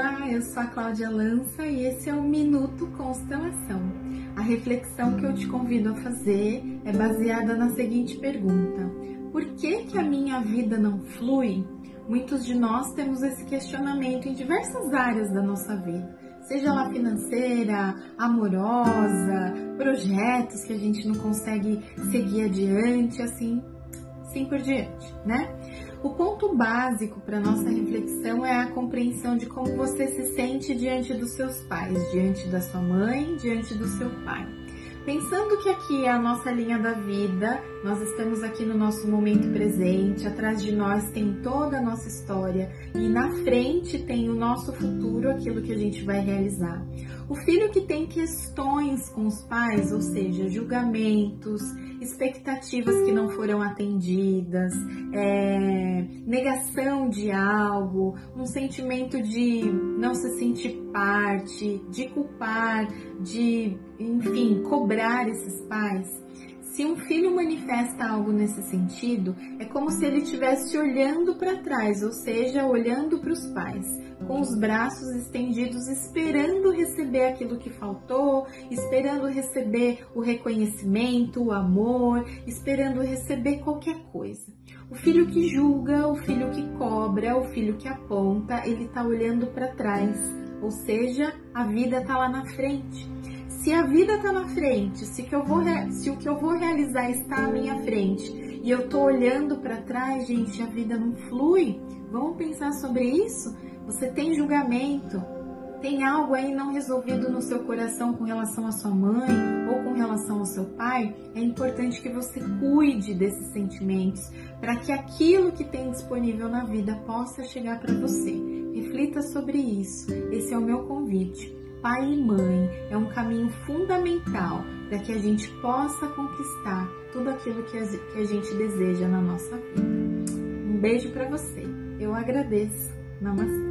eu sou a Cláudia Lança e esse é o Minuto Constelação. A reflexão que eu te convido a fazer é baseada na seguinte pergunta: Por que que a minha vida não flui? Muitos de nós temos esse questionamento em diversas áreas da nossa vida, seja ela financeira, amorosa, projetos que a gente não consegue seguir adiante, assim, assim por diante, né? O ponto básico para nossa reflexão é a compreensão de como você se sente diante dos seus pais, diante da sua mãe, diante do seu pai. Pensando que aqui é a nossa linha da vida, nós estamos aqui no nosso momento presente, atrás de nós tem toda a nossa história e na frente tem o nosso futuro, aquilo que a gente vai realizar. O filho que tem questões com os pais, ou seja, julgamentos, expectativas que não foram atendidas, é, negação de algo, um sentimento de não se sentir parte, de culpar, de, enfim, cobrar esses pais. Se um filho manifesta algo nesse sentido, é como se ele estivesse olhando para trás, ou seja, olhando para os pais, com os braços estendidos, esperando receber aquilo que faltou, esperando receber o reconhecimento, o amor, esperando receber qualquer coisa. O filho que julga, o filho que cobra, o filho que aponta, ele está olhando para trás, ou seja, a vida está lá na frente. Se a vida está na frente, se, que eu vou, se o que eu vou realizar está à minha frente e eu estou olhando para trás, gente, a vida não flui. Vamos pensar sobre isso? Você tem julgamento, tem algo aí não resolvido no seu coração com relação à sua mãe ou com relação ao seu pai, é importante que você cuide desses sentimentos para que aquilo que tem disponível na vida possa chegar para você. Reflita sobre isso. Esse é o meu convite pai e mãe é um caminho fundamental para que a gente possa conquistar tudo aquilo que a gente deseja na nossa vida. Um beijo para você. Eu agradeço. Namastê.